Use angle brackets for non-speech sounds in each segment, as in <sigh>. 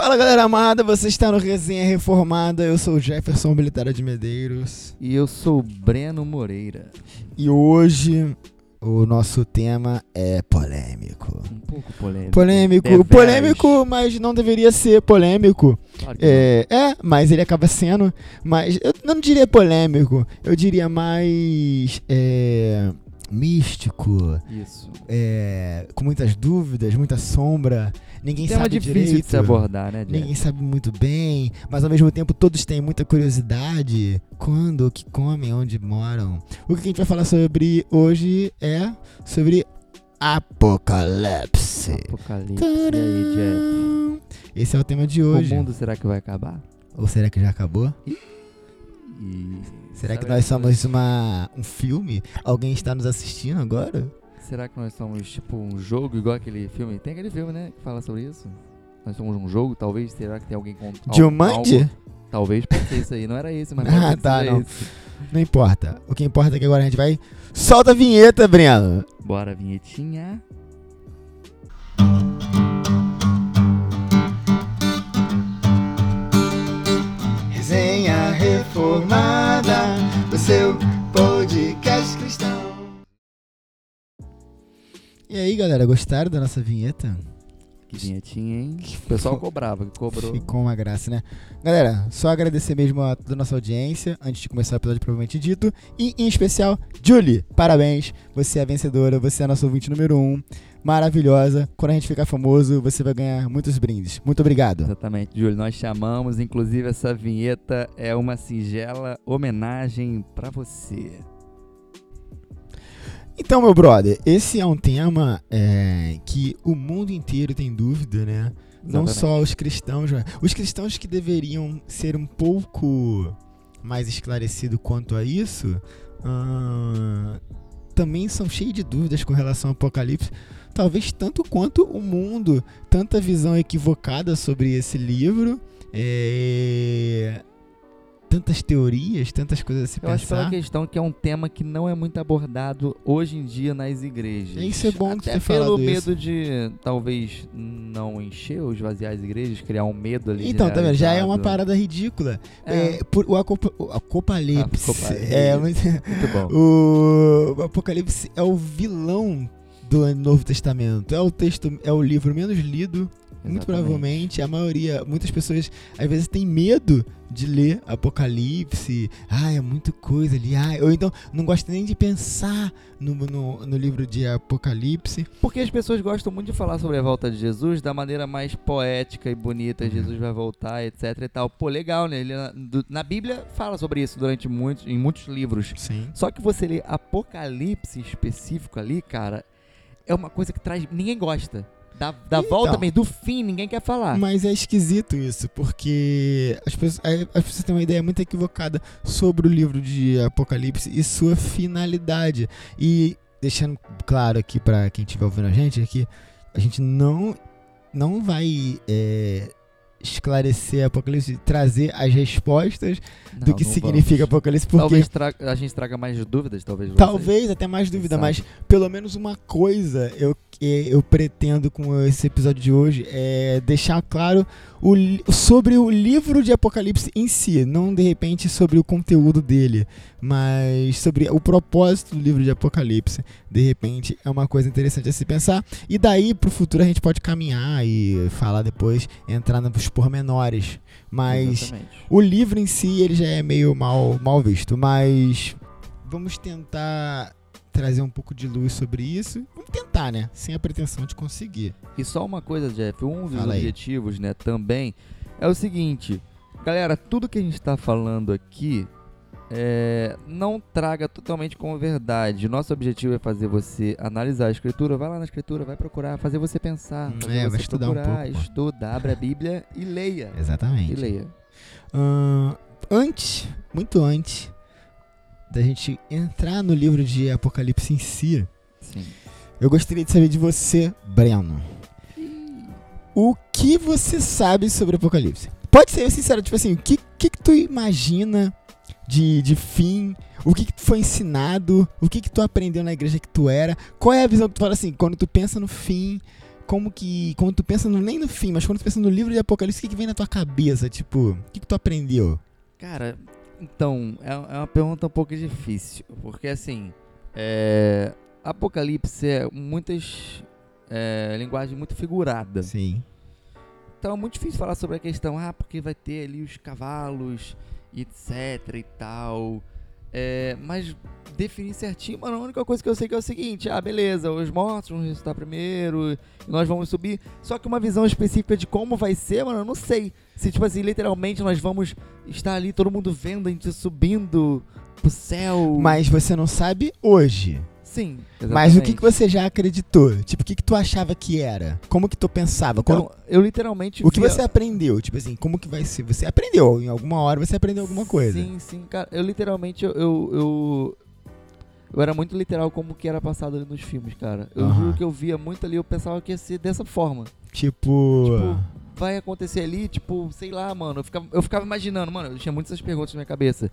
Fala galera amada, você está no Resenha Reformada. Eu sou o Jefferson Militar de Medeiros. E eu sou o Breno Moreira. E hoje o nosso tema é polêmico. Um pouco polêmico. Polêmico, Deveras. polêmico, mas não deveria ser polêmico. Claro. É, é, mas ele acaba sendo. Mas eu não diria polêmico, eu diria mais. É, místico, Isso. é, com muitas dúvidas, muita sombra. Ninguém Tema sabe difícil direito. de se abordar, né, Jeff? Ninguém sabe muito bem, mas ao mesmo tempo todos têm muita curiosidade. Quando, o que comem, onde moram. O que a gente vai falar sobre hoje é sobre Apocalipse. Apocalipse. E aí? Esse é o tema de hoje. O mundo será que vai acabar? Ou será que já acabou? Será que nós somos uma, um filme? Alguém está nos assistindo agora? Será que nós somos tipo um jogo igual aquele filme? Tem aquele filme, né, que fala sobre isso? Nós somos um jogo, talvez? Será que tem alguém com Jumanji? algo- Talvez pode ser isso aí. Não era esse, mas <laughs> Ah, tá, não. esse. Não importa. O que importa é que agora a gente vai. Solta a vinheta, Breno! Bora, vinhetinha. Aí, galera, gostaram da nossa vinheta? Que vinhetinha, hein? O pessoal cobrava, que cobrou. Ficou uma graça, né? Galera, só agradecer mesmo a toda a nossa audiência, antes de começar o episódio provavelmente dito. E, em especial, Julie, parabéns. Você é a vencedora, você é a nossa ouvinte número um. Maravilhosa. Quando a gente ficar famoso, você vai ganhar muitos brindes. Muito obrigado. Exatamente, Júlio. Nós chamamos, inclusive, essa vinheta é uma singela homenagem pra você. Então, meu brother, esse é um tema é, que o mundo inteiro tem dúvida, né? Não Exatamente. só os cristãos, mas os cristãos que deveriam ser um pouco mais esclarecidos quanto a isso, ah, também são cheios de dúvidas com relação ao Apocalipse. Talvez tanto quanto o mundo, tanta visão equivocada sobre esse livro, é, tantas teorias, tantas coisas a se Eu acho pela pensar. questão que é um tema que não é muito abordado hoje em dia nas igrejas. Isso é bom de Até ter pelo medo isso. de talvez não encher ou esvaziar as igrejas, criar um medo ali. Então, tá vendo? Já é uma parada ridícula. É, É, por, o, Acopa- o Apocalipse. Apocalipse. É, muito, <laughs> muito bom. o, o Apocalipse é o vilão do Novo Testamento. É o texto, é o livro menos lido. Muito Exatamente. provavelmente a maioria, muitas pessoas às vezes têm medo de ler Apocalipse. Ah, é muita coisa ali. Ah, ou então não gosta nem de pensar no, no, no livro de Apocalipse. Porque as pessoas gostam muito de falar sobre a volta de Jesus da maneira mais poética e bonita. Uhum. Jesus vai voltar, etc e tal. Pô, legal, né? Ele, na, do- na Bíblia fala sobre isso durante muitos, em muitos livros. Sim. Só que você lê Apocalipse específico ali, cara, é uma coisa que traz. Ninguém gosta. Da, da Então. volta mesmo, do fim, ninguém quer falar. Mas é esquisito isso, porque as pessoas, é, as pessoas têm uma ideia muito equivocada sobre o livro de Apocalipse e sua finalidade. E deixando claro aqui pra quem estiver ouvindo a gente, é que a gente não, não vai é, esclarecer Apocalipse, trazer as respostas Não, do que significa vamos. Apocalipse, porque Talvez a gente traga mais dúvidas, talvez. Talvez até mais dúvida, Sabe. mas pelo menos uma coisa eu, que eu pretendo com esse episódio de hoje é deixar claro o sobre o livro de Apocalipse em si, não de repente sobre o conteúdo dele, mas sobre o propósito do livro de Apocalipse. De repente é uma coisa interessante a se pensar, e daí pro futuro a gente pode caminhar e falar depois, entrar nos pormenores. Mas Exatamente. o livro em si, ele já é meio mal, mal visto, mas vamos tentar trazer um pouco de luz sobre isso. Vamos tentar, né? Sem a pretensão de conseguir. E só uma coisa, Jeff, um dos Fala aí. objetivos, né, também é o seguinte, galera, tudo que a gente está falando aqui é, não traga totalmente como verdade. Nosso objetivo é fazer você analisar a escritura, vai lá na escritura, vai procurar, fazer você pensar, Hum, fazer é, você vai estudar um procurar, pouco, pô. estuda, abre a Bíblia e leia. E Exatamente. leia. Ahn, antes, muito antes da gente entrar no livro de Apocalipse em si, Sim. eu gostaria de saber de você, Breno. O que você sabe sobre Apocalipse? Pode ser sincero, tipo assim, o que, que, que tu imagina de, de fim? O que, que tu foi ensinado? O que, que tu aprendeu na igreja que tu era? Qual é a visão que tu fala assim, quando tu pensa no fim? como que. Quando tu pensa no, nem no fim, mas quando tu pensa no livro de Apocalipse, o que, que vem na tua cabeça? Tipo, o que, que tu aprendeu? Cara, então, é, é uma pergunta um pouco difícil. Porque assim, é, Apocalipse é muitas. É, linguagem muito figurada. Sim. Então é muito difícil falar sobre a questão, ah, porque vai ter ali os cavalos, etc e tal. É, mas definir certinho, mano, a única coisa que eu sei que é o seguinte: ah, beleza, os mortos vão ressuscitar primeiro, nós vamos subir. Só que uma visão específica de como vai ser, mano, eu não sei. Se, tipo assim, literalmente nós vamos estar ali, todo mundo vendo a gente subindo pro céu. Mas você não sabe hoje. Sim. Mas o que, que você já acreditou? Tipo, o que, que tu achava que era? Como que tu pensava? Então, Quando- eu literalmente. O que via- você aprendeu? Tipo assim, como que vai ser? Você aprendeu, em alguma hora você aprendeu alguma coisa. Sim, sim, cara. Eu literalmente, eu, eu, eu, eu era muito literal como que era passado ali nos filmes, cara. Eu Aham. juro que eu via muito ali, eu pensava que ia ser dessa forma. Tipo. Tipo, vai acontecer ali, tipo, sei lá, mano. Eu ficava, eu ficava imaginando, mano, eu tinha muitas perguntas na minha cabeça.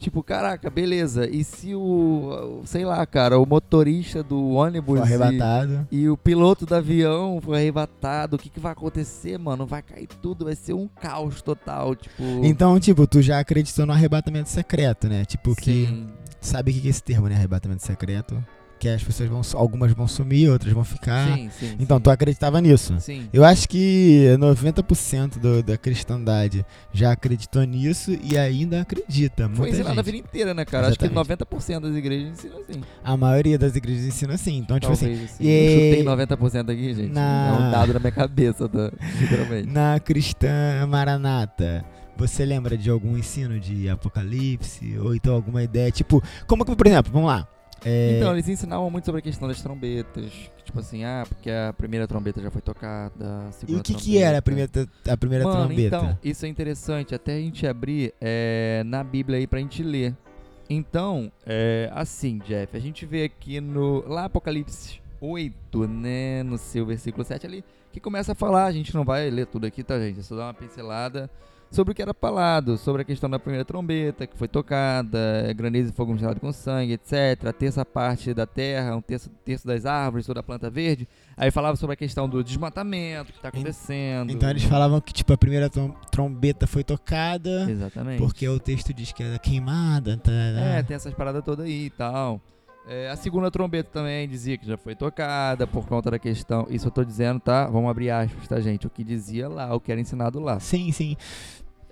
Tipo, caraca, beleza. E se o, sei lá, cara, o motorista do ônibus foi e- arrebatado. e, o piloto do avião foi arrebatado, o que, que vai acontecer, mano? Vai cair tudo, vai ser um caos total, tipo... Então, tipo, tu já acreditou no arrebatamento secreto, né? Tipo, que. Sim. Sabe o que que é esse termo, né? Arrebatamento secreto? Que as pessoas vão. Algumas vão sumir, outras vão ficar. sim, sim. Então, sim. tu acreditava nisso? Sim. Eu acho que 90% do, da cristandade já acreditou nisso e ainda acredita. Foi Muita ensinado a gente. vida inteira, né, cara? Acho que Exatamente. 90% das igrejas ensinam assim. A maioria das igrejas ensina assim. Então, tipo assim, Talvez, assim. e- Eu chutei 90% aqui, gente. Na- É um dado na minha cabeça, tá? <laughs> literalmente. na cristã maranata, você lembra de algum ensino de apocalipse? Ou então alguma ideia? Tipo, como que, por exemplo, vamos lá. É, Então, eles ensinavam muito sobre a questão das trombetas. que, Tipo assim, ah, porque a primeira trombeta já foi tocada, a e segunda o que, que trombeta. era a primeira, a primeira Mano, trombeta? então, isso é interessante. Até a gente abrir é, na Bíblia aí pra gente ler. Então, é, assim, Jeff, a gente vê aqui no lá Apocalipse 8, né, no seu versículo 7 ali, que começa a falar, a gente não vai ler tudo aqui, tá, gente? É só dar uma pincelada sobre o que era falado, sobre a questão da primeira trombeta que foi tocada, granizo e fogo misturado com sangue, etc. A terça parte da terra, um terço, terço das árvores, toda a planta verde. Aí falava sobre a questão do desmatamento que tá acontecendo. Então eles falavam que tipo a primeira trom- trombeta foi tocada Exatamente. porque o texto diz que era queimada. Tá, É, tem essas paradas todas aí e tal. É, a segunda trombeta também dizia que já foi tocada por conta da questão. Isso eu tô dizendo, tá? Vamos abrir aspas, tá, gente? O que dizia lá, o que era ensinado lá. Sim, sim.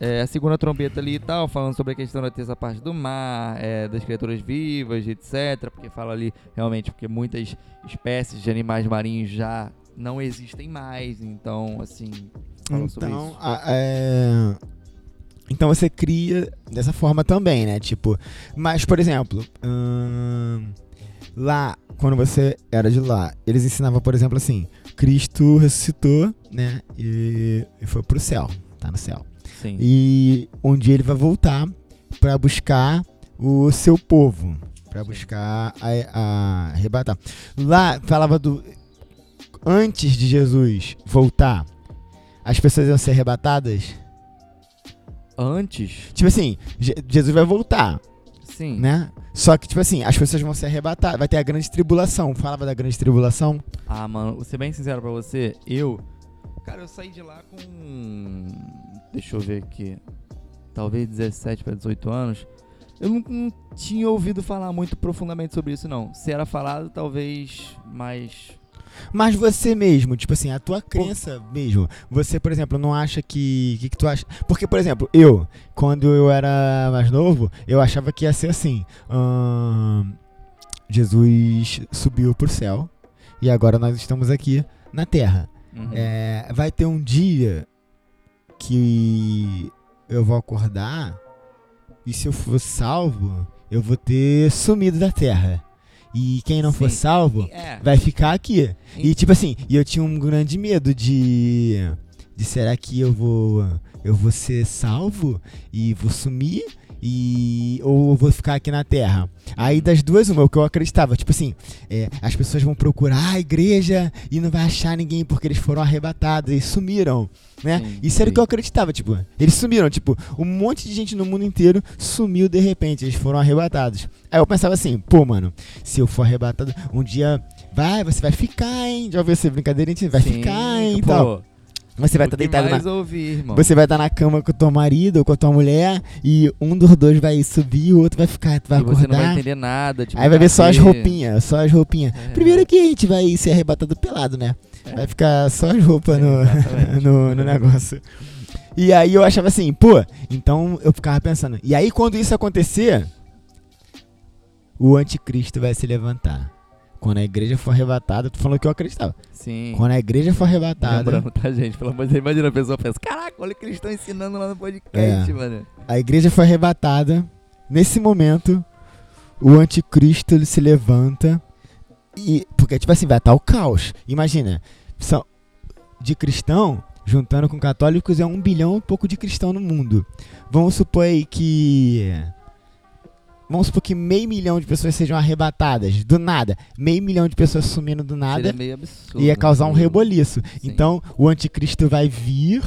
É, a segunda trombeta ali e tal, falando sobre a questão da terça parte do mar, é, das criaturas vivas, etc. Porque fala ali, realmente, porque muitas espécies de animais marinhos já não existem mais. Então, assim, fala sobre Então, isso. a- é, então você cria dessa forma também, né? Tipo, mas por exemplo, hum, lá quando você era de lá, eles ensinavam, por exemplo, assim, Cristo ressuscitou, né? E, e foi pro céu, tá no céu. Sim. E um dia ele vai voltar pra buscar o seu povo, Pra Sim. buscar a, a arrebatar. Lá falava do antes de Jesus voltar, as pessoas iam ser arrebatadas. Antes, Tipo assim, Je- Jesus vai voltar, sim. né? Só que tipo assim, as pessoas vão ser arrebatadas, vai ter a grande tribulação. Falava da grande tribulação. Ah, mano, vou ser bem sincero pra você, eu. Cara, eu saí de lá com. Deixa eu ver aqui. Talvez 17 pra 18 anos. Eu não, não tinha ouvido falar muito profundamente sobre isso, não. Se era falado, talvez mais. Mas você mesmo, tipo assim, a tua crença mesmo. Você, por exemplo, não acha que. que, que tu acha? Porque, por exemplo, eu, quando eu era mais novo, eu achava que ia ser assim. ahn, Jesus subiu pro céu e agora nós estamos aqui na terra. Uhum. É, vai ter um dia que eu vou acordar e se eu for salvo, eu vou ter sumido da terra. E quem não for Sim. salvo É. vai ficar aqui. E tipo assim, e eu tinha um grande medo de de será que eu vou eu vou ser salvo e vou sumir e ou eu vou ficar aqui na terra. Aí das duas uma, o que eu acreditava, tipo assim, é, as pessoas vão procurar a igreja e não vai achar ninguém porque eles foram arrebatados e sumiram, né? Sim, Isso era o que eu acreditava, tipo, eles sumiram, tipo, um monte de gente no mundo inteiro sumiu de repente, eles foram arrebatados. Aí eu pensava assim, pô, mano, se eu for arrebatado, um dia vai, você vai ficar, hein? Já ouviu essa brincadeira? A gente vai Sim, ficar, hein? pô, Então, você vai estar que deitado na, ouvir, irmão. Você vai estar na cama com o teu marido ou com a tua mulher e um dos dois vai subir e o outro vai ficar, vai e você não vai acordar. entender nada. Tipo, Aí vai ver só as roupinhas, só as roupinhas. É. Primeiro que a gente vai ser arrebatado pelado, né? É. Vai ficar só as roupas É, no, <laughs> no, no negócio. E aí eu achava assim, pô, então eu ficava pensando. E aí quando isso acontecer, o anticristo vai se levantar. Quando a igreja for arrebatada, tu falou que eu acreditava. Sim. Quando a igreja for arrebatada, Lembrando, tá, gente? Pelo amor de Deus, imagina a pessoa pensa, caraca, olha o que eles estão ensinando lá no podcast, É. mano. a igreja foi arrebatada. Nesse momento, o anticristo ele se levanta e porque tipo assim vai estar o caos. Imagina, são de cristão juntando com católicos é um bilhão e pouco de cristão no mundo. Vamos supor aí que vamos supor que meio milhão de pessoas sejam arrebatadas do nada, meio milhão de pessoas sumindo do nada Seria meio absurdo. ia causar um meio- reboliço. Sim. Então, o anticristo vai vir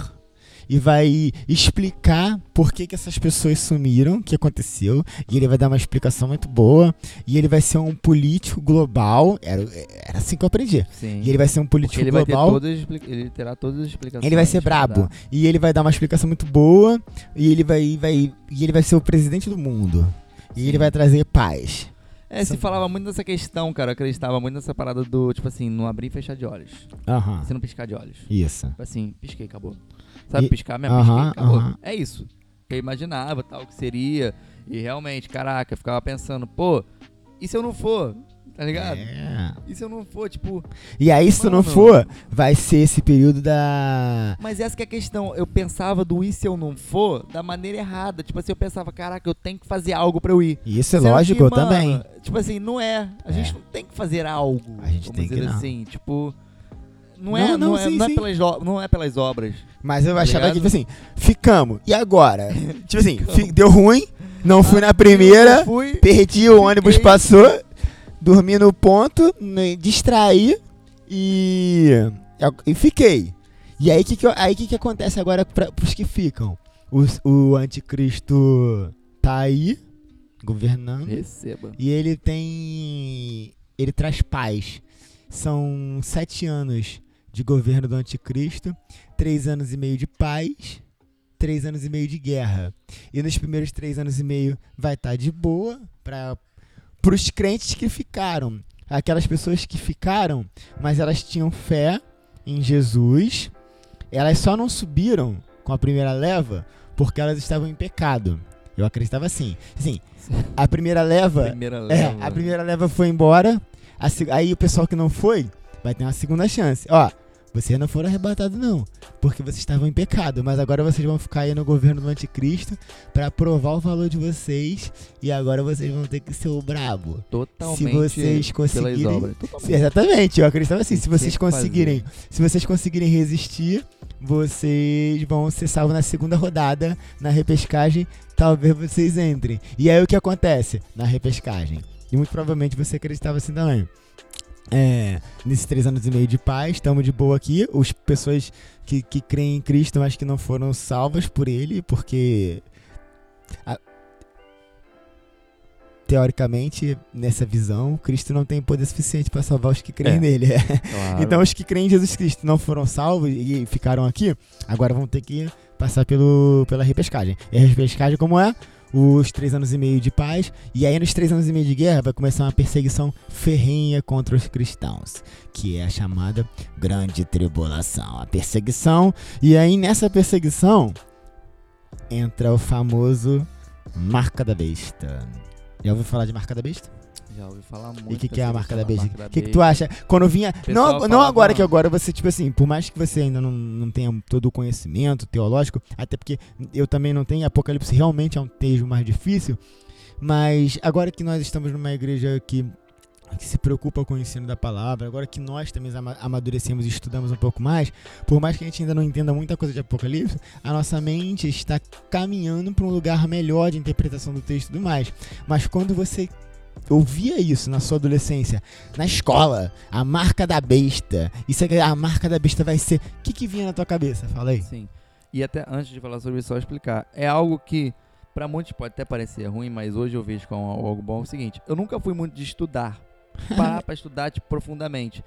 e vai explicar por que, que essas pessoas sumiram, o que aconteceu, e ele vai dar uma explicação muito boa, e ele vai ser um político global, era, era assim que eu aprendi. Sim. E ele vai ser um político ele vai ter global, todas ele terá todas as explicações. ele vai ser brabo, e ele vai dar uma explicação muito boa, e ele vai, vai, e ele vai ser o presidente do mundo. E ele vai trazer paz. É, se falava muito nessa questão, cara. Eu acreditava muito nessa parada do, tipo assim, não abrir e fechar de olhos. Aham. Você não piscar de olhos. Isso. Tipo assim, pisquei, acabou. Sabe E- piscar mesmo? Aham, pisquei, acabou. aham. É isso. Eu imaginava tal que seria. E realmente, caraca, eu ficava pensando, pô, e se eu não for? Tá ligado? É. E se eu não for, tipo. E aí, se tu não for, vai ser esse período da. Mas essa que é a questão. Eu pensava do e se eu não for da maneira errada. Tipo assim, eu pensava, caraca, eu tenho que fazer algo pra eu ir. E isso é Sendo lógico, que, eu mano, também. Tipo assim, não é. A É. gente não tem que fazer algo. A gente tem que dizer não. assim, tipo. Não Não, é, não, não, é, sim, não, é sim. pelas, não é pelas obras. Mas eu achava que, tipo assim, ficamos. E agora? <laughs> tipo assim, deu ruim, não fui na primeira, Eu fui. perdi o ônibus, fiquei. passou, dormi no ponto, me distraí e. e fiquei. E aí o que, que, aí, que, que acontece agora pra, pros que ficam? Os- o anticristo tá aí, governando. Receba. E ele tem. Ele traz paz. São sete anos de governo do anticristo, três anos e meio de paz, três anos e meio de guerra. E nos primeiros três anos e meio vai estar de boa para os crentes que ficaram. Aquelas pessoas que ficaram, mas elas tinham fé em Jesus. Elas só não subiram com a primeira leva porque elas estavam em pecado. Eu acreditava assim. Assim, a primeira leva Primeira é, leva. a primeira leva foi embora. a aí o pessoal que não foi vai ter uma segunda chance. Ó, vocês não foram arrebatados não, porque vocês estavam em pecado, mas agora vocês vão ficar aí no governo do anticristo pra provar o valor de vocês e agora vocês vão ter que ser o brabo. Totalmente. se vocês conseguirem- Totalmente. exatamente, eu acreditava assim, se vocês conseguirem, se vocês conseguirem resistir, vocês vão ser salvos na segunda rodada, na repescagem, talvez vocês entrem. E aí o que acontece na repescagem? E muito provavelmente você acreditava assim também. É, nesses três anos e meio de paz, estamos de boa aqui. As pessoas que, que creem em Cristo, mas que não foram salvas por ele, porque a- teoricamente, nessa visão, Cristo não tem poder suficiente para salvar os que creem É. nele. Claro. <laughs> Então, os que creem em Jesus Cristo não foram salvos e ficaram aqui, agora vão ter que passar pelo, pela repescagem. E a repescagem, como é? Os três anos e meio de paz. E aí, nos três anos e meio de guerra, vai começar uma perseguição ferrenha contra os cristãos, que é a chamada Grande Tribulação. A perseguição. E aí, nessa perseguição, entra o famoso Marca da Besta. Já ouviu falar de Marca da Besta? Já ouvi falar muito. E o que, que é a marca da besta? O que, que tu acha? Quando vinha. Não, não agora que agora você, tipo assim, por mais que você ainda não, não tenha todo o conhecimento teológico, até porque eu também não tenho, Apocalipse realmente é um texto mais difícil, mas agora que nós estamos numa igreja que, que se preocupa com o ensino da palavra, agora que nós também ama- amadurecemos e estudamos um pouco mais, por mais que a gente ainda não entenda muita coisa de Apocalipse, a nossa mente está caminhando para um lugar melhor de interpretação do texto e tudo mais. Mas quando você ouvia isso na sua adolescência, na escola, a marca da besta. Isso é a marca da besta vai ser. O que, que vinha na tua cabeça? Fala aí. Sim. E até antes de falar sobre isso, só explicar. É algo que, pra muitos pode até parecer ruim, mas hoje eu vejo como algo bom. É o seguinte: eu nunca fui muito de estudar. parar pra <laughs> estudar tipo, profundamente.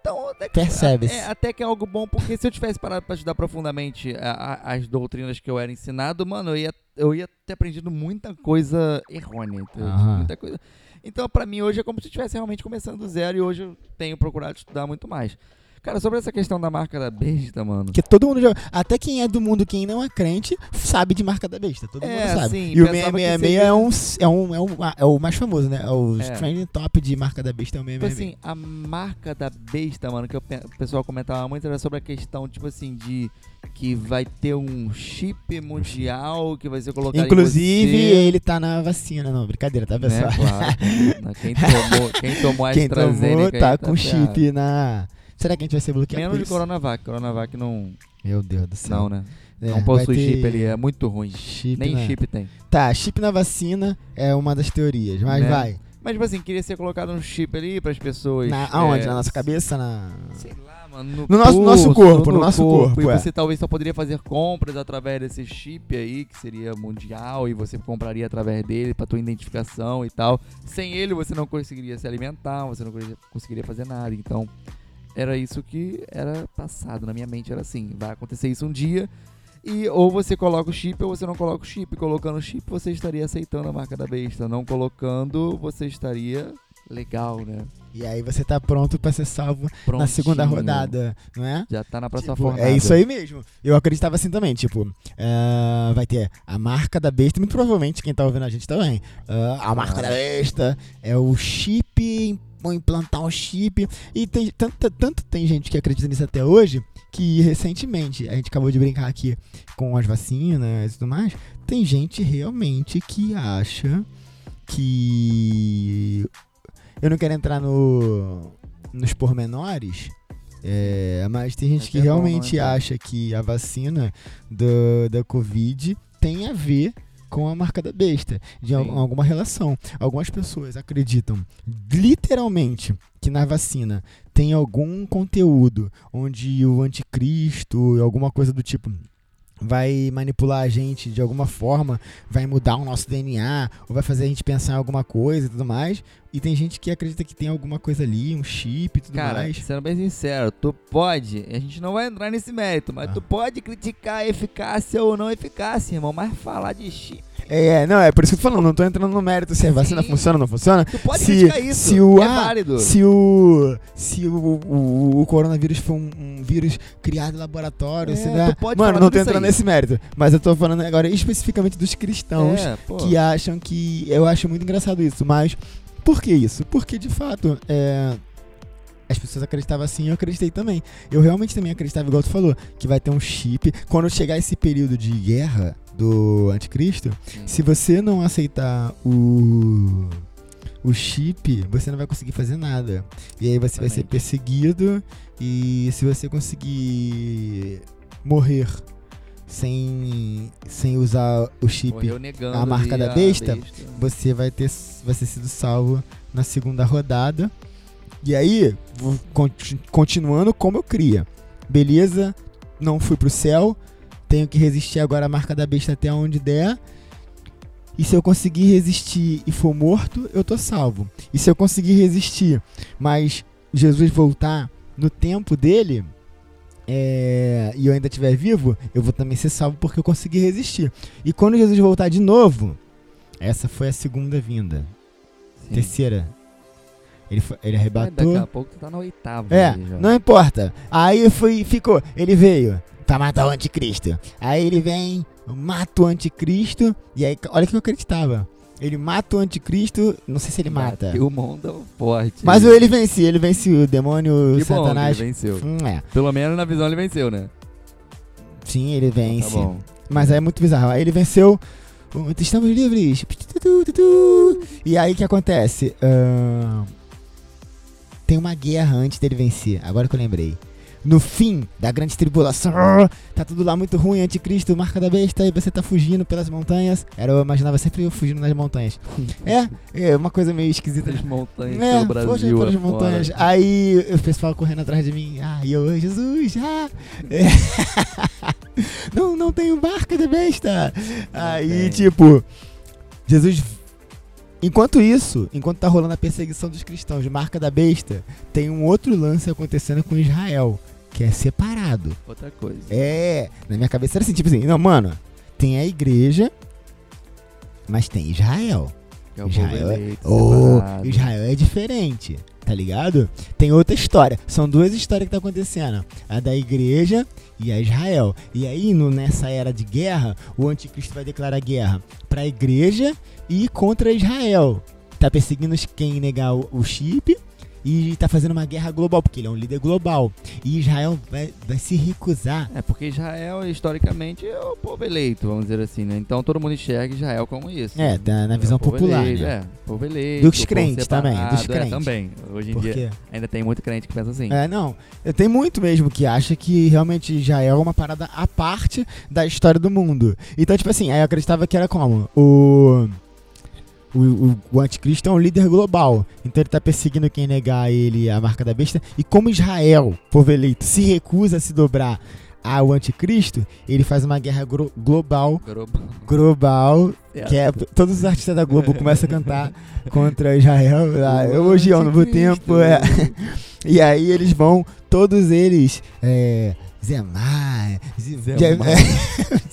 Então, até que, Percebe-se. é, até que é algo bom, porque se eu tivesse parado pra estudar profundamente a- a- as doutrinas que eu era ensinado, mano, eu ia, eu ia ter aprendido muita coisa errônea. Aham. Muita coisa. Então, pra mim, hoje é como se eu estivesse realmente começando do zero e hoje eu tenho procurado estudar muito mais. Cara, sobre essa questão da marca da besta, mano. Porque todo mundo já. Até quem é do mundo, quem não é crente, sabe de marca da besta. Todo É, mundo sabe. sim, e o pensava que 666 seria- é, um, é, um, é, um, é o mais famoso, né? É o É. trending top de marca da besta é o Tipo 666. assim, a marca da besta, mano, que o pessoal comentava muito era sobre a questão, tipo assim, de que vai ter um chip mundial que vai ser colocado Inclusive, ele tá na vacina. Não, brincadeira, tá, né? pessoal? Claro. Quem tomou, quem tomou a <laughs> Quem tomou AstraZeneca aí tá com chip na. Será que a gente vai ser bloqueado? Menos de? Coronavac. Coronavac não, Meu Deus do céu. não né? É, não possui ter chip ali, é muito ruim. chip Nem na- chip tem. Tá, chip na vacina é uma das teorias, mas Né? vai. Mas, tipo assim, queria ser colocado um chip ali pras pessoas. Na, aonde? é, Na nossa cabeça? Na... Sei lá, mano. No nosso- nosso corpo, no nosso corpo, E é. você talvez só poderia fazer compras através desse chip aí, que seria mundial, e você compraria através dele pra tua identificação e tal. Sem ele, você não conseguiria se alimentar, você não conseguiria fazer nada. Então, era isso que era passado. Na minha mente era assim: vai acontecer isso um dia. E ou você coloca o chip ou você não coloca o chip. Colocando o chip, você estaria aceitando a marca da besta. Não colocando, você estaria legal, né? E aí você tá pronto pra ser salvo na Prontinho. segunda rodada, não é? Já tá na próxima Tipo, fornada. é isso aí mesmo. Eu acreditava assim também, tipo, ah, vai ter a marca da besta, muito provavelmente quem tá ouvindo a gente também. ah, a marca Ah. da besta é o chip, vão implantar um chip. E tem tanto, tanto tem gente que acredita nisso até hoje, que recentemente, a gente acabou de brincar aqui com as vacinas e tudo mais, tem gente realmente que acha que. Eu não quero entrar no, nos pormenores. É, mas tem gente É que bom não realmente entrar. acha que a vacina do, da Covid tem a ver com a marca da besta, de al- alguma relação. Algumas pessoas acreditam literalmente que na vacina tem algum conteúdo onde o anticristo, alguma coisa do tipo, vai manipular a gente de alguma forma, vai mudar o nosso DNA, ou vai fazer a gente pensar em alguma coisa e tudo mais. E tem gente que acredita que tem alguma coisa ali, um chip e tudo Cara, mais. sendo bem sincero, tu pode, a gente não vai entrar nesse mérito, mas Ah. tu pode criticar a eficácia ou não eficácia, irmão, mas falar de chip, É, é, não, é por isso que eu tô falando, não tô entrando no mérito se a vacina Sim. funciona ou não funciona. tu pode Se- criticar isso, se o- é ah, válido. Se o se o, o, o coronavírus foi um, um vírus criado em laboratório, É, se dá- mano, não tô entrando aí. nesse mérito, mas eu tô falando agora especificamente dos cristãos é, que acham que eu acho muito engraçado isso, mas por que isso? Porque de fato é, as pessoas acreditavam assim, eu acreditei também. Eu realmente também acreditava, igual tu falou, que vai ter um chip. Quando chegar esse período de guerra do anticristo, sim. se você não aceitar o o chip, você não vai conseguir fazer nada. E aí você vai ser perseguido e se você conseguir morrer sem sem usar o chip, a marca da a besta, você vai ter vai ter sido salvo na segunda rodada. E aí, continuando como eu cria. Beleza, não fui pro céu, tenho que resistir agora à marca da besta até onde der. E se eu conseguir resistir e for morto, eu tô salvo. E se eu conseguir resistir, mas Jesus voltar no tempo dele, é, e eu ainda estiver vivo, eu vou também ser salvo porque eu consegui resistir. E quando Jesus voltar de novo, essa foi a segunda vinda. Sim. Terceira. Ele, foi- ele Mas arrebatou. Daqui a pouco tu tá na oitava. É, não importa. Aí foi, ficou, ele veio pra matar o anticristo. Aí ele vem, mata o anticristo, e aí, olha o que eu acreditava. Ele mata o anticristo, não sei se ele mata. Bateu o mundo forte. Mas ele vence, ele vence o demônio, o que bom satanás. ele venceu. Hum, é. Pelo menos na visão ele venceu, né? Sim, ele Tá vence. bom. Mas aí é muito bizarro. Aí ele venceu. Estamos livres. E aí o que acontece? Ahn, tem uma guerra antes dele vencer. Agora que eu lembrei. No fim da grande tribulação, tá tudo lá muito ruim, anticristo, marca da besta, e você tá fugindo pelas montanhas. Era, eu imaginava sempre eu fugindo nas montanhas. É, é uma coisa meio esquisita. As montanhas É, pelo Brasil. poxa, pelas afora. montanhas. Aí o pessoal correndo atrás de mim. Ah, e eu, "Ai, Jesus, ah! É. <laughs> não, não tenho marca de besta. Aí, tem. tipo, Jesus Enquanto isso, enquanto tá rolando a perseguição dos cristãos marca da besta, tem um outro lance acontecendo com Israel, que é separado. Outra coisa. É, na minha cabeça era assim, tipo assim, não, mano, tem a igreja, mas tem Israel. É o Israel é- Oh. Israel é diferente, tá ligado? Tem outra história. São duas histórias que tá acontecendo. A da igreja e a Israel. E aí, no- nessa era de guerra, o anticristo vai declarar guerra pra igreja e contra Israel. Tá perseguindo quem negar o, o chip e tá fazendo uma guerra global, porque ele é um líder global. E Israel vai, vai se recusar. É, porque Israel, historicamente, é o povo eleito, vamos dizer assim, né? Então todo mundo enxerga Israel como isso. É, tá na visão É popular, eleito, né? É, povo eleito. Dos crentes também, dos é, crentes. também. Hoje em Por dia ainda tem muito crente que pensa assim. É, não. Tem muito mesmo que acha que realmente Israel é uma parada à parte da história do mundo. Então, tipo assim, aí eu acreditava que era como? O. O, o, o anticristo é um líder global. Então ele tá perseguindo quem negar ele a marca da besta. E como Israel, povo eleito, se recusa a se dobrar ao anticristo, ele faz uma guerra global. Global. Global, que é, todos os artistas da Globo começam a cantar <laughs> contra Israel, lá, hoje é o novo tempo, é. <laughs> E aí eles vão, todos eles, é, Zemar, Zemar.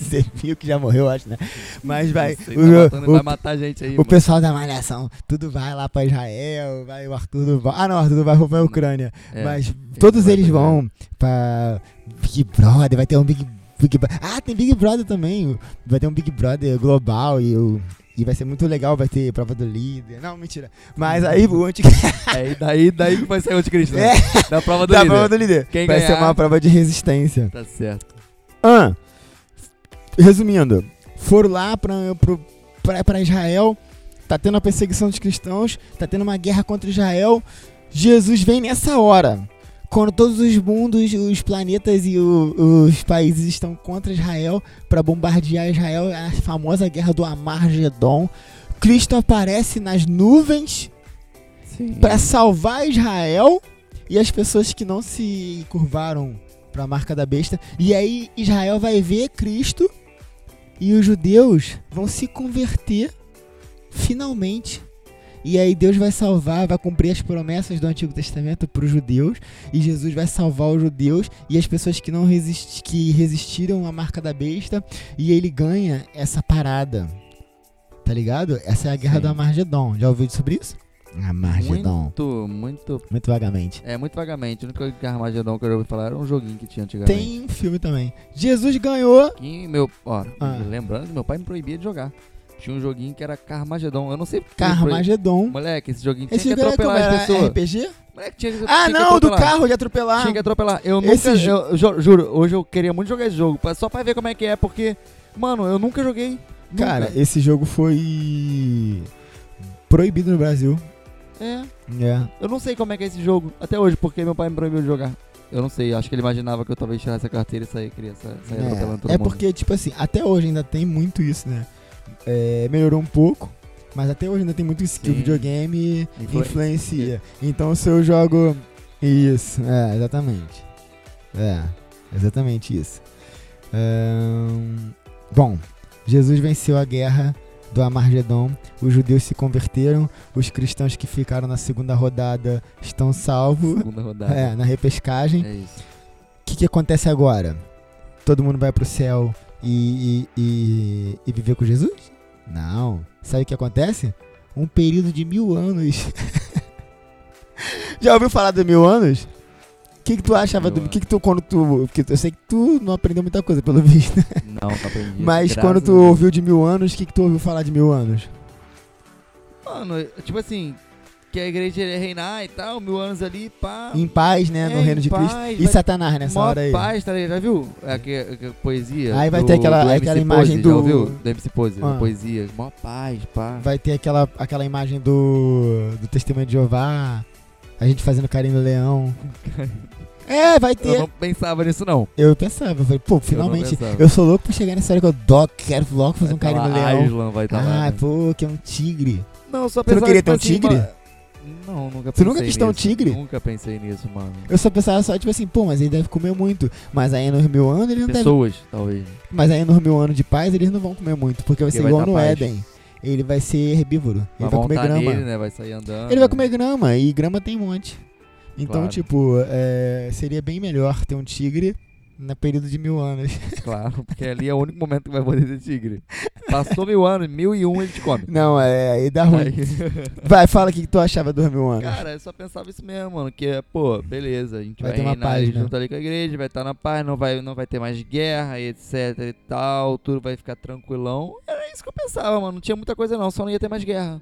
Zefio que já morreu, acho, né? Mas vai, sei, o, tá matando- o- vai matar a gente aí. o mano. pessoal da Malhação, tudo vai lá pra Israel, vai o Arthur Val, ah não, o Arthur vai pra Ucrânia, É, mas todos vai eles vão pra Big Brother, vai ter um Big, Big Bro- Ah, tem Big Brother também, vai ter um Big Brother global e o... E vai ser muito legal, vai ter prova do líder. Não, mentira. Mas aí o anti... <laughs> É, daí, daí que vai ser o anticristo. né? É. Da prova do da líder. prova do líder. Quem vai ser ganhar- uma prova de resistência. Tá certo. Ah, resumindo, foram lá pra, pra, pra Israel, tá tendo a perseguição dos cristãos, tá tendo uma guerra contra Israel. Jesus vem nessa hora. Quando todos os mundos, os planetas e o- os países estão contra Israel para bombardear Israel, a famosa guerra do Amargedon. Cristo aparece nas nuvens para salvar Israel e as pessoas que não se curvaram para a marca da besta. E aí Israel vai ver Cristo e os judeus vão se converter finalmente. E aí Deus vai salvar, vai cumprir as promessas do Antigo Testamento para os judeus e Jesus vai salvar os judeus e as pessoas que não resisti que resistiram à marca da besta e ele ganha essa parada. Tá ligado? Essa é a guerra Sim. do Amargedon. Já ouviu sobre isso? Amargedon. Muito, muito. Muito vagamente. É, muito vagamente. O único que Armagedon que eu ouvi falar era um joguinho que tinha antigamente. Tem um filme também. Jesus ganhou. Que meu. Ó, Ah. lembrando que meu pai me proibia de jogar. Tinha um joguinho que era Carmagedon. Eu não sei Carmagedon. Moleque, esse joguinho tinha Esse que jogo era atropelar as pessoas. RPG? Moleque, tinha Ah, tinha não, do atropelar. carro de atropelar. Tinha que atropelar. Eu Esse nunca. jo- Eu, eu ju- juro, hoje eu queria muito jogar esse jogo. Só pra ver como é que é, porque. Mano, eu nunca joguei. Nunca. Cara, esse jogo foi proibido no Brasil. É. É. Eu não sei como é que é esse jogo. Até hoje, porque meu pai me proibiu de jogar. Eu não sei, acho que ele imaginava que eu talvez tirasse a carteira e sair, queria todo É, é porque, tipo assim, até hoje ainda tem muito isso, né? É, melhorou um pouco, mas até hoje ainda tem muito isso que o Sim. videogame Influencia. influencia. Então se eu jogo. Isso, é, exatamente. É, exatamente isso. Ahn, bom, Jesus venceu a guerra do Amargedon, os judeus se converteram, os cristãos que ficaram na segunda rodada estão salvos. Segunda rodada. É, na repescagem. É isso. O que, que acontece agora? Todo mundo vai pro céu e, e, e, viver com Jesus? Não. Sabe o que acontece? Um período de mil anos. <laughs> Já ouviu falar do mil anos? O que, que tu achava do. Que, que tu, quando tu. Porque eu sei que tu não aprendeu muita coisa, pelo <laughs> visto. Não, não aprendi. <laughs> Mas quando tu ouviu de mil anos, o que, que tu ouviu falar de mil anos? Mano, tipo assim, que a igreja ia reinar e tal, mil anos ali, pá. Em paz, né? no É, reino em de Cristo. paz, E vai- Satanás nessa hora aí. paz, tá ligado? Já viu? Aqui, poesia. Aí vai do- ter aquela- do aquela imagem Pose, do- Já ouviu? Do MC Pose, Ah. poesia. Mó paz, pá. Vai ter aquela, aquela imagem do, do Testemunho de Jeová, a gente fazendo carinho no leão. <laughs> É, vai Eu ter. não pensava nisso, não. Eu pensava, eu falei, pô, finalmente. pensava. Eu, sou louco pra chegar nessa hora que eu doc, quero logo fazer um Vai tá carinho no lá, leão. Aslan vai estar lá. Ah, né? pô, que é um tigre. Não, só Tu não pensava, queria tipo ter um assim, tigre? Não, nunca pensei Tu nunca quis ter um nisso. tigre? Nunca pensei nisso, mano. Eu só pensava só, tipo assim, pô, mas ele deve comer muito. Mas aí nos mil anos ele não deve. Pessoas, talvez. Mas aí nos mil anos de paz eles não vão comer muito, porque vai Porque ser vai igual no paz. Éden. ele vai ser herbívoro. Ele Vai vai comer grama. nele, né? Vai sair andando. Ele vai comer grama e grama tem um monte. Então, Claro. tipo, é, seria bem melhor ter um tigre no período de mil anos. <laughs> Claro, porque ali é o único momento que vai poder ter tigre. Passou mil anos, mil e um ele te come. Não, é, aí dá ruim. Aí- <laughs> Vai, fala o que tu achava dos mil anos. Cara, eu só pensava isso mesmo, mano. Que, pô, beleza, a gente Vai vai, ter uma reinar paz, né? junto ali com a igreja, vai estar na paz, não vai, não vai ter mais guerra e etc e tal, tudo vai ficar tranquilão. Era isso que eu pensava, mano. Não tinha muita coisa não, só não ia ter mais guerra.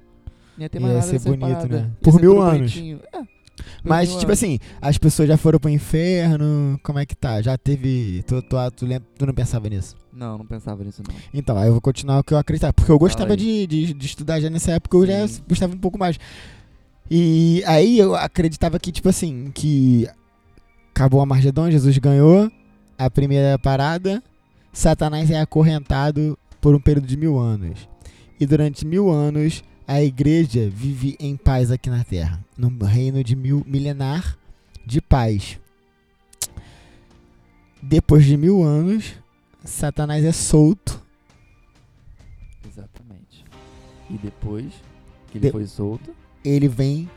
Não ia ter mais Ia nada ser bonito, né? Por mil anos. É, Mas, tipo assim, as pessoas já foram pro inferno, como é que tá? Já teve. Tu, tu, tu, lembra, tu não pensava nisso? Não, não pensava nisso não. Então, aí eu vou continuar o que eu acreditava. Porque eu gostava de, de, de estudar já nessa época, eu já Sim. gostava um pouco mais. E aí eu acreditava que, tipo assim, que acabou a Margedon, Jesus ganhou a primeira parada, Satanás é acorrentado por um período de mil anos. E durante mil anos, a igreja vive em paz aqui na Terra, num reino de mil milenar de paz. Depois de mil anos, Satanás é solto Exatamente. E depois que ele De- foi solto, ele vem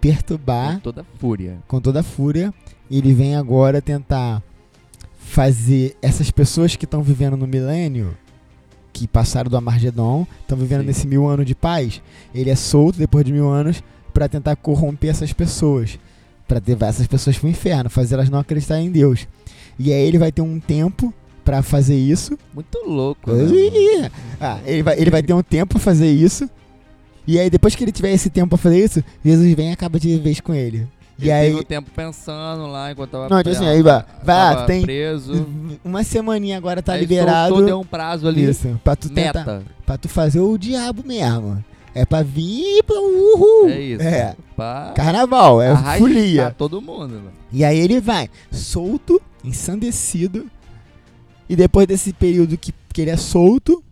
perturbar com toda fúria. com toda a fúria. Ele vem agora tentar fazer essas pessoas que estão vivendo no milênio, que passaram do Amargedon, estão vivendo Sim. nesse mil ano de paz. Ele é solto depois de mil anos para tentar corromper essas pessoas, para levar essas pessoas pro inferno, fazer elas não acreditarem em Deus. E aí ele vai ter um tempo para fazer isso. Muito louco, né? Ah, ele vai, ele vai ter um tempo pra fazer isso. E aí, depois que ele tiver esse tempo pra fazer isso, Jesus vem e acaba de vez com ele. E aí, teve o tempo pensando lá enquanto tava Não, tipo assim, preso, aí vai- vai, tava tem- preso. uma semaninha agora tá Aí liberado. soltou, deu um prazo ali. Isso, pra tu tentar. Pra tu fazer o diabo mesmo. É pra vir pro uhul. É isso. É. Pra Carnaval, é folia. todo mundo, mano. E aí ele vai solto, ensandecido. E depois desse período que, que ele é solto,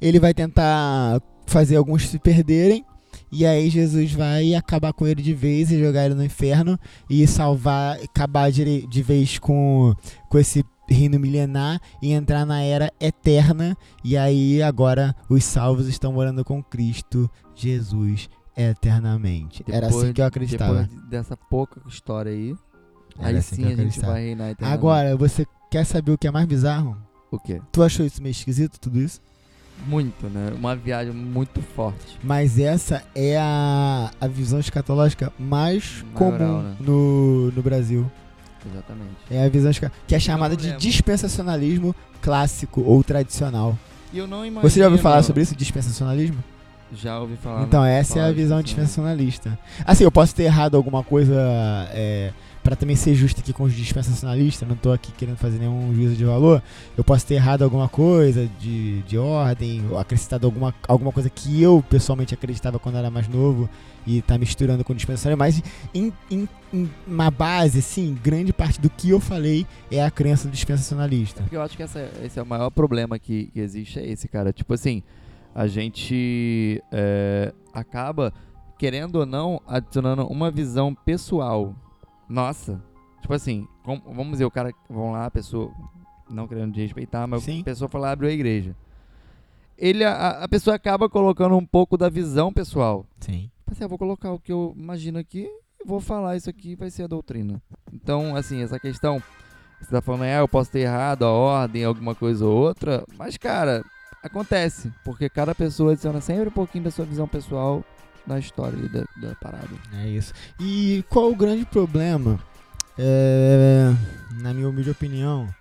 ele vai tentar fazer alguns se perderem. E aí Jesus vai acabar com ele de vez e jogar ele no inferno e salvar, acabar de, de vez com, com esse reino milenar e entrar na era eterna. E aí agora os salvos estão morando com Cristo Jesus eternamente. Era assim Depois- que eu acreditava. Depois dessa pouca história aí, Era aí assim sim a gente vai reinar eternamente. Agora, você quer saber o que é mais bizarro? O quê? Tu achou isso meio esquisito, tudo isso? Muito, né? Uma viagem muito forte. Mas essa é a, a visão escatológica mais Maioral, comum né? no, no Brasil. Exatamente. É a visão esca- que é chamada de dispensacionalismo clássico ou tradicional. E eu não imagino... Você já ouviu falar sobre isso, dispensacionalismo? Já ouvi falar. Então, no- essa é a visão dispensacionalismo. dispensacionalista. Assim, eu posso ter errado alguma coisa é, para também ser justo aqui com os dispensacionalistas, não tô aqui querendo fazer nenhum juízo de valor. Eu posso ter errado alguma coisa de, de ordem, ou acrescentado alguma, alguma coisa que eu pessoalmente acreditava quando era mais novo e tá misturando com o dispensacionalismo, mas em, em- em uma base, assim, grande parte do que eu falei é a crença do dispensacionalista. Porque eu acho que essa- esse é o maior problema que, que existe, é esse, cara. Tipo assim, a gente é, acaba, querendo ou não, adicionando uma visão pessoal. Nossa. Tipo assim, com- vamos dizer, o cara, vão lá, a pessoa, não querendo respeitar, mas Sim. a pessoa foi lá, abriu a igreja. Ele, a, a pessoa acaba colocando um pouco da visão pessoal. Sim. Tipo assim, eu vou colocar o que eu imagino aqui e vou falar isso aqui vai ser a doutrina. Então, assim, essa questão, você tá falando, é, eu posso ter errado a ordem, alguma coisa ou outra, mas, cara, acontece, porque cada pessoa adiciona sempre um pouquinho da sua visão pessoal na história da, da parada. É isso. E qual o grande problema, é, na minha humilde opinião,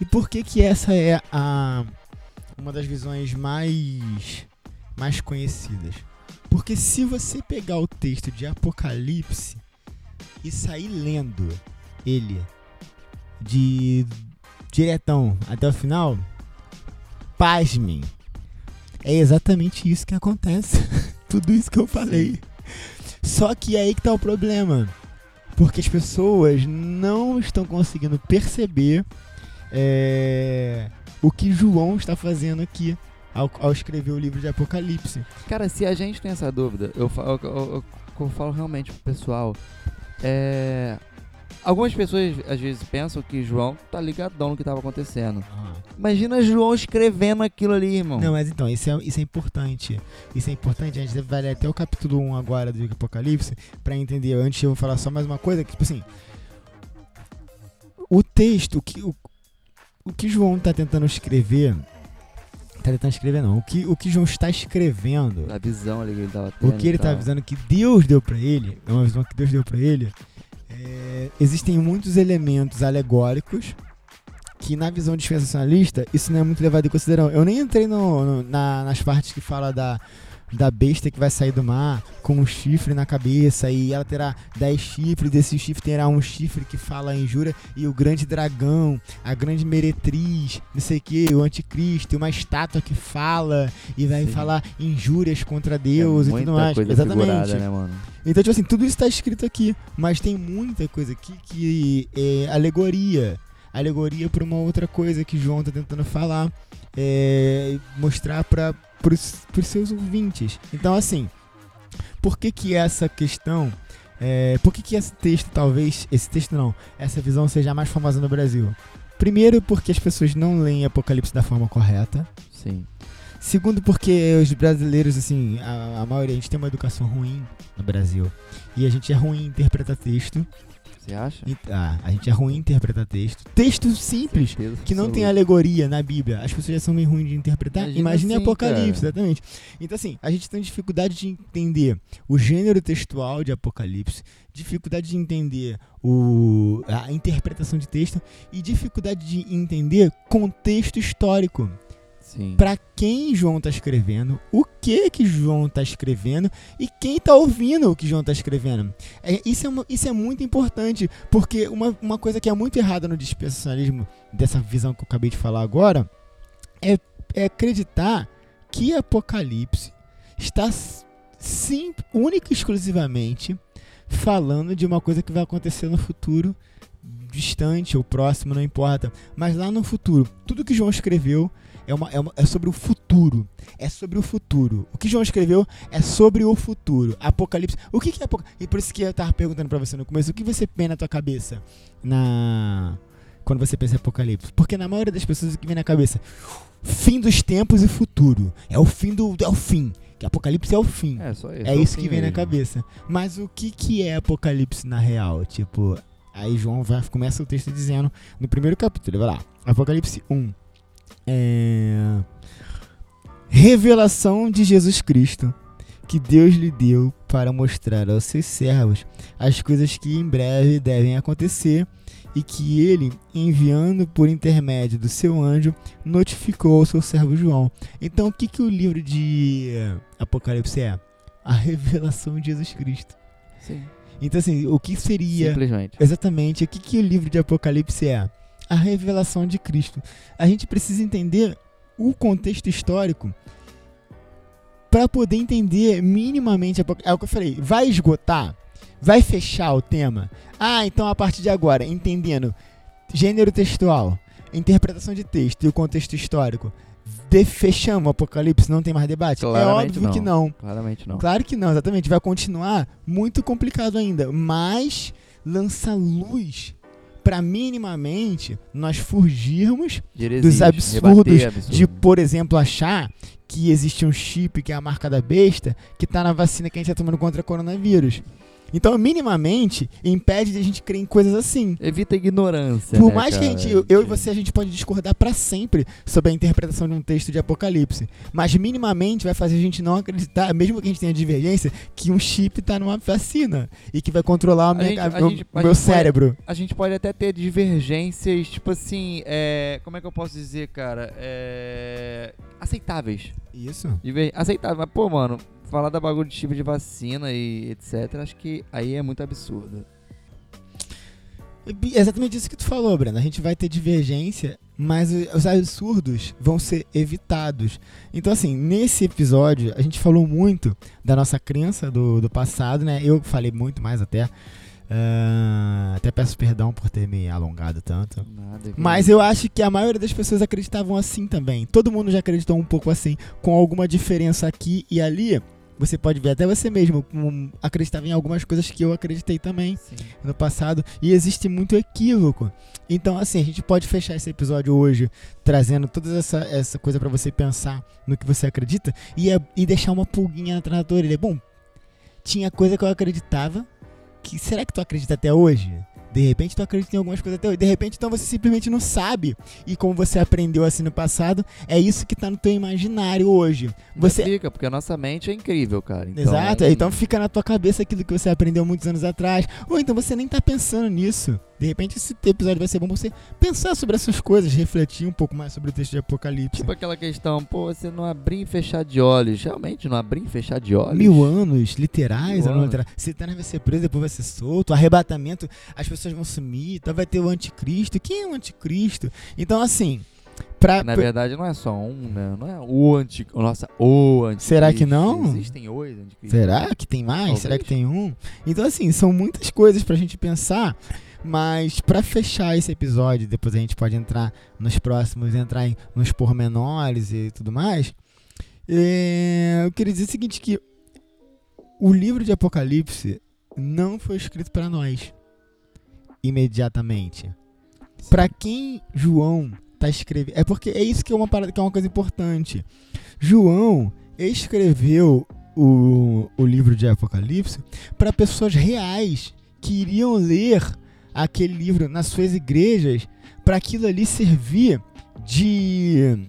e por que que essa é a uma das visões mais mais conhecidas? Porque se você pegar o texto de Apocalipse e sair lendo ele de diretão até o final, pasmem. É exatamente isso que acontece. <laughs> Tudo isso que eu falei. Só que é aí que tá o problema. Porque as pessoas não estão conseguindo perceber é, o que João está fazendo aqui ao, ao escrever o livro de Apocalipse. Cara, se a gente tem essa dúvida, eu falo, eu, eu- eu falo realmente pro pessoal, é, Algumas pessoas às vezes pensam que João tá ligadão no que tava acontecendo. Ah. Imagina João escrevendo aquilo ali, irmão. Não, mas então, isso é, isso é importante. Isso é importante. A gente deve ler até o capítulo 1 agora do Apocalipse pra entender. Antes eu vou falar só mais uma coisa, que tipo assim. O texto, o que, o, o que João tá tentando escrever. Tá tentando escrever não. O que, o que João está escrevendo. A visão ali que ele tava tendo. O que ele tá avisando que Deus deu pra ele, é uma visão que Deus deu pra ele. É, existem muitos elementos alegóricos que na visão dispensacionalista isso não é muito levado em consideração. Eu nem entrei no, no- na- nas partes que fala da, da besta que vai sair do mar com um chifre na cabeça e ela terá dez chifres, desse chifre terá um chifre que fala injúria e o grande dragão, a grande meretriz, não sei o que, o anticristo, e uma estátua que fala e vai Sim. falar injúrias contra Deus é e tudo mais. Exatamente. né? Então, tipo assim, tudo isso tá escrito aqui, mas tem muita coisa aqui que é alegoria. Alegoria para uma outra coisa que João tá tentando falar, é, mostrar para os seus ouvintes. Então, assim, por que que essa questão, é, por que que esse texto, talvez, esse texto não, essa visão seja a mais famosa no Brasil? Primeiro, porque as pessoas não leem Apocalipse da forma correta. Sim. Segundo, porque os brasileiros, assim, a, a maioria, a gente tem uma educação ruim no Brasil. E a gente é ruim em interpretar texto. Você acha? Ah, a gente é ruim em interpretar texto. Texto simples, Certeza que não tem alegoria na Bíblia. As pessoas já são meio ruins de interpretar. Imagina Imagine assim, Apocalipse, cara. exatamente. Então, assim, a gente tem dificuldade de entender o gênero textual de Apocalipse, dificuldade de entender o, a interpretação de texto e dificuldade de entender contexto histórico. Para quem João tá escrevendo, o que que João tá escrevendo e quem tá ouvindo o que João tá escrevendo. É, isso, é isso é muito importante, porque uma, uma coisa que é muito errada no dispensacionalismo, dessa visão que eu acabei de falar agora, é, é acreditar que Apocalipse está sim, única e exclusivamente falando de uma coisa que vai acontecer no futuro distante ou próximo, não importa. Mas lá no futuro, tudo que João escreveu é, uma, é, uma- é sobre o futuro. É sobre o futuro. O que João escreveu é sobre o futuro. Apocalipse. O que, que é Apocalipse? E por isso que eu tava perguntando pra você no começo, o que você vê na tua cabeça na quando você pensa em Apocalipse? Porque na maioria das pessoas o que vem na cabeça, fim dos tempos e futuro. É o fim do é o fim. Que Apocalipse é o fim. É, só isso. É o isso que vem na mesmo. cabeça. Mas o que, que é Apocalipse na real? Tipo, aí João vai, começa o texto dizendo, no primeiro capítulo, vai lá, Apocalipse 1. É... Revelação de Jesus Cristo, que Deus lhe deu para mostrar aos seus servos as coisas que em breve devem acontecer e que ele, enviando por intermédio do seu anjo, notificou ao seu servo João. Então, o que, que o livro de eh, Apocalipse é? A revelação de Jesus Cristo. Sim. Então, assim, o que seria Simplesmente. exatamente o que, que o livro de Apocalipse é? A revelação de Cristo. A gente precisa entender o contexto histórico para poder entender minimamente. É o que eu falei, vai esgotar? Vai fechar o tema? Ah, então a partir de agora, entendendo gênero textual, interpretação de texto e o contexto histórico, de- fechamos o Apocalipse, não tem mais debate? é Claramente óbvio que não. Claramente não. Claro que não, exatamente. Vai continuar muito complicado ainda, mas lança luz para minimamente nós fugirmos dos absurdos absurdo. de, por exemplo, achar que existe um chip que é a marca da besta que tá na vacina que a gente tá tomando contra o coronavírus. Então, minimamente, impede de a gente crer em coisas assim. Evita a ignorância. Por né, mais que a cara? gente, eu, eu e você, a gente pode discordar pra sempre sobre a interpretação de um texto de Apocalipse. Mas minimamente vai fazer a gente não acreditar, mesmo que a gente tenha divergência, que um chip tá numa vacina e que vai controlar o A minha- gente- a meu, gente- a meu gente pode- cérebro. A gente pode até ter divergências, tipo assim, é, como é que eu posso dizer, cara? É, aceitáveis. Isso. Aceitável, mas pô, mano, falar da bagulho de tipo de vacina e etc, acho que aí é muito absurdo. É exatamente isso que tu falou, Breno. A gente vai ter divergência, mas os absurdos vão ser evitados. Então, assim, nesse episódio, a gente falou muito da nossa crença do, do passado, né? Eu falei muito mais até. Ah, até peço perdão por ter me alongado tanto. Nada. Mas eu acho que a maioria das pessoas acreditavam assim também. Todo mundo já acreditou um pouco assim, com alguma diferença aqui e ali, você pode ver até você mesmo como acreditava em algumas coisas que eu acreditei também Sim. no passado e existe muito equívoco. Então, assim, a gente pode fechar esse episódio hoje trazendo toda essa, essa coisa pra você pensar no que você acredita e, é- e deixar uma pulguinha atrás da tua orelha. Bom, tinha coisa que eu acreditava que será que tu acredita até hoje? De repente tu acredita em algumas coisas até hoje. De repente então você simplesmente não sabe. E como você aprendeu assim no passado, é isso que tá no teu imaginário hoje. Você Fica, porque a nossa mente é incrível, cara. Então, Exato, então fica na tua cabeça aquilo que você aprendeu muitos anos atrás. Ou então você nem tá pensando nisso. De repente esse episódio vai ser bom pra você pensar sobre essas coisas, refletir um pouco mais sobre o texto de Apocalipse. Tipo aquela questão, pô, você não abrir e fechar de olhos. Realmente, não abrir e fechar de olhos. Mil anos, literais, Mil anos. literais. Satanás vai ser preso, depois vai ser solto. Arrebatamento, as pessoas vão sumir. Então vai ter o anticristo. Quem é o anticristo? Então, assim, pra. Na verdade, não é só um, né? Não é o anti... Nossa, o anticristo. Será que não? Existem oito anticristos. Será que tem mais? Talvez. Será que tem um? Então, assim, são muitas coisas pra gente pensar. Mas pra fechar esse episódio, depois a gente pode entrar nos próximos, entrar em, nos pormenores e tudo mais. é, eu queria dizer o seguinte: que o livro de Apocalipse não foi escrito pra nós imediatamente. Pra quem João tá escrevendo. É porque é isso que é uma parada, que é uma coisa importante. João escreveu o, o livro de Apocalipse para pessoas reais que iriam ler aquele livro nas suas igrejas para aquilo ali servir de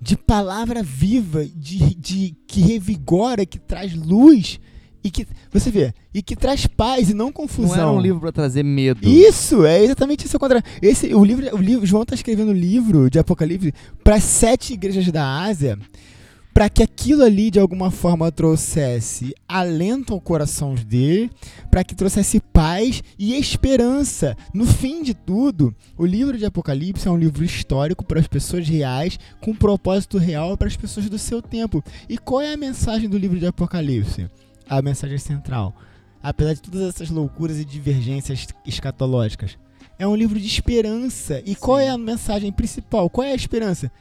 de palavra viva, de, de que revigora, que traz luz e que você vê e que traz paz e não confusão. Não era um livro pra trazer medo. Isso, é exatamente isso contrário. Esse, o livro, o livro, João está escrevendo o livro de Apocalipse para sete igrejas da Ásia, para que aquilo ali de alguma forma trouxesse alento ao coração dele, para que trouxesse paz e esperança. No fim de tudo, o livro de Apocalipse é um livro histórico para as pessoas reais, com um propósito real para as pessoas do seu tempo. E qual é a mensagem do livro de Apocalipse? A mensagem central apesar de todas essas loucuras e divergências escatológicas. É um livro de esperança. E qual é a mensagem principal? Qual é a esperança?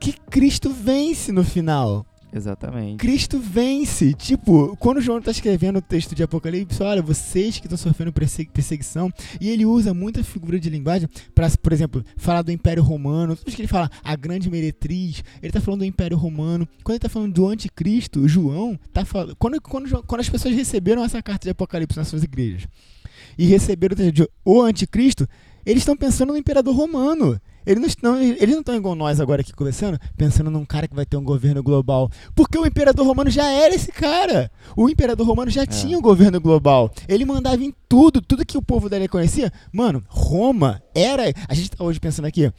Que Cristo vence no final. Exatamente. Cristo vence. Tipo, quando João está escrevendo o texto de Apocalipse, olha, vocês que estão sofrendo persegui- perseguição, e ele usa muita figura de linguagem para, por exemplo, falar do Império Romano. Todos que ele fala a grande meretriz, ele está falando do Império Romano. Quando ele está falando do anticristo, João tá falando. Quando, quando, quando as pessoas receberam essa carta de Apocalipse nas suas igrejas e receberam o anticristo, eles estão pensando no imperador romano. Eles não estão, eles não estão igual nós agora aqui conversando, pensando num cara que vai ter um governo global. Porque o imperador romano já era esse cara. O imperador romano já tinha um governo global. Ele mandava em tudo, tudo que o povo dele conhecia. Mano, Roma era. A gente tá hoje pensando aqui.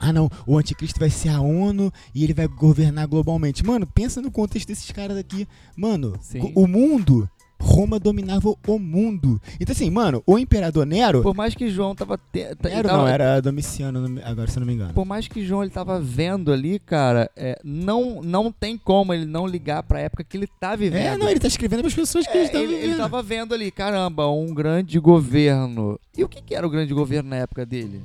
Ah não, o anticristo vai ser a ONU e ele vai governar globalmente. Mano, pensa no contexto desses caras aqui. Mano, Sim. o mundo, Roma dominava o mundo. Então assim, mano, o imperador Nero, Por mais que João tava... Te... Nero tava- não, era Domiciano, agora se eu não me engano. Por mais que João ele tava vendo ali, cara, é, não, não tem como ele não ligar pra época que ele tá vivendo. É, não, ele tá escrevendo as pessoas que É, ele tá ele, ele vivendo. tava vendo ali, caramba, um grande governo. E o que, que era o grande governo na época dele?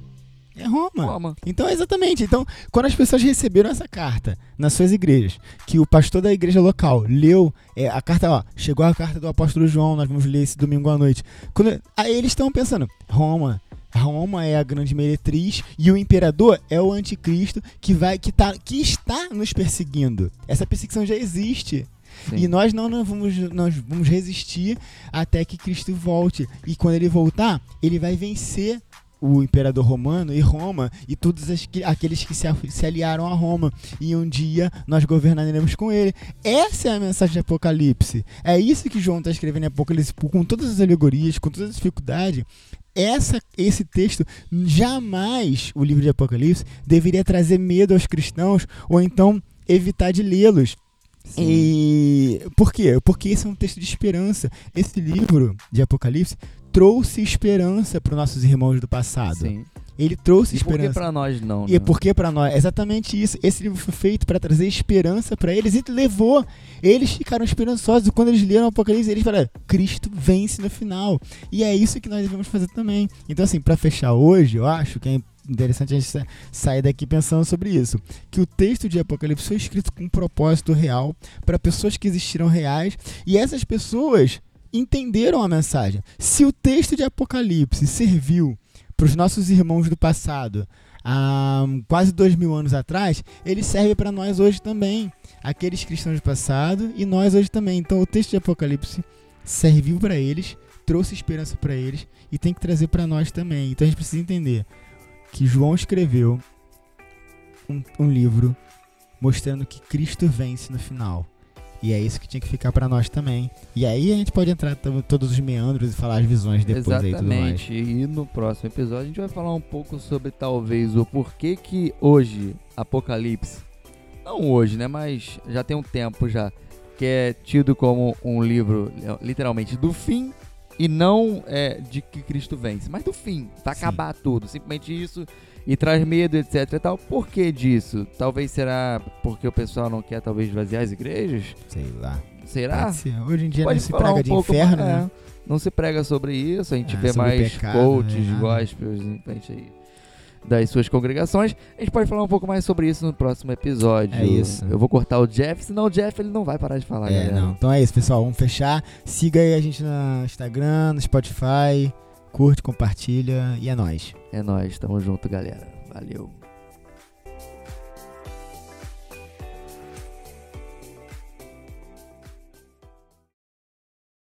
É Roma. Roma. Então, exatamente. Então, quando as pessoas receberam essa carta nas suas igrejas, que o pastor da igreja local leu é, a carta, ó, chegou a carta do apóstolo João, nós vamos ler esse domingo à noite. Quando, aí eles estão pensando, Roma. Roma é a grande meretriz e o imperador é o anticristo que vai que, tá, que está nos perseguindo. Essa perseguição já existe. Sim. E nós não, não vamos, nós vamos resistir até que Cristo volte. E quando ele voltar, ele vai vencer o imperador romano e Roma e todos as que- aqueles que se, se aliaram a Roma. E um dia nós governaremos com ele. Essa é a mensagem de Apocalipse. É isso que João está escrevendo em Apocalipse, com todas as alegorias, com todas as dificuldades. Essa, esse texto, jamais o livro de Apocalipse deveria trazer medo aos cristãos ou então evitar de lê-los. E por quê? Porque esse é um texto de esperança. Esse livro de Apocalipse trouxe esperança para os nossos irmãos do passado. Sim. Ele trouxe E por que esperança. pra nós não? E né? é porque para nós, exatamente isso. Esse livro foi feito para trazer esperança para eles e levou. Eles ficaram esperançosos. Quando eles leram o Apocalipse, eles falaram: Cristo vence no final. E é isso que nós devemos fazer também. Então, assim, para fechar hoje, eu acho que é interessante a gente sair daqui pensando sobre isso. Que o texto de Apocalipse foi escrito com um propósito real para pessoas que existiram reais e essas pessoas entenderam a mensagem. Se o texto de Apocalipse serviu para os nossos irmãos do passado há quase dois mil anos atrás, ele serve para nós hoje também. Aqueles cristãos do passado e nós hoje também. Então o texto de Apocalipse serviu para eles, trouxe esperança para eles e tem que trazer para nós também. Então a gente precisa entender que João escreveu um, um livro mostrando que Cristo vence no final. E é isso que tinha que ficar para nós também. E aí a gente pode entrar todos os meandros e falar as visões depois Exatamente. aí tudo mais. E no próximo episódio a gente vai falar um pouco sobre talvez o porquê que hoje Apocalipse, não hoje, né, mas já tem um tempo já, que é tido como um livro literalmente do fim e não é, de que Cristo vence, mas do fim, vai Sim. acabar tudo, simplesmente isso e traz medo, etc e tal. Por que disso? Talvez será porque o pessoal não quer talvez esvaziar as igrejas? Sei lá. Será? Hoje em dia Pode não se prega um de inferno, né? É, não se prega sobre isso, a gente é, vê mais pecado, coaches, né? gospels, frente aí das suas congregações. A gente pode falar um pouco mais sobre isso no próximo episódio. É isso. Eu vou cortar o Jeff, senão o Jeff ele não vai parar de falar, é, galera. Não. Então é isso, pessoal. Vamos fechar. Siga aí a gente no Instagram, no Spotify. Curte, compartilha e é nóis. É nóis. Tamo junto, galera. Valeu.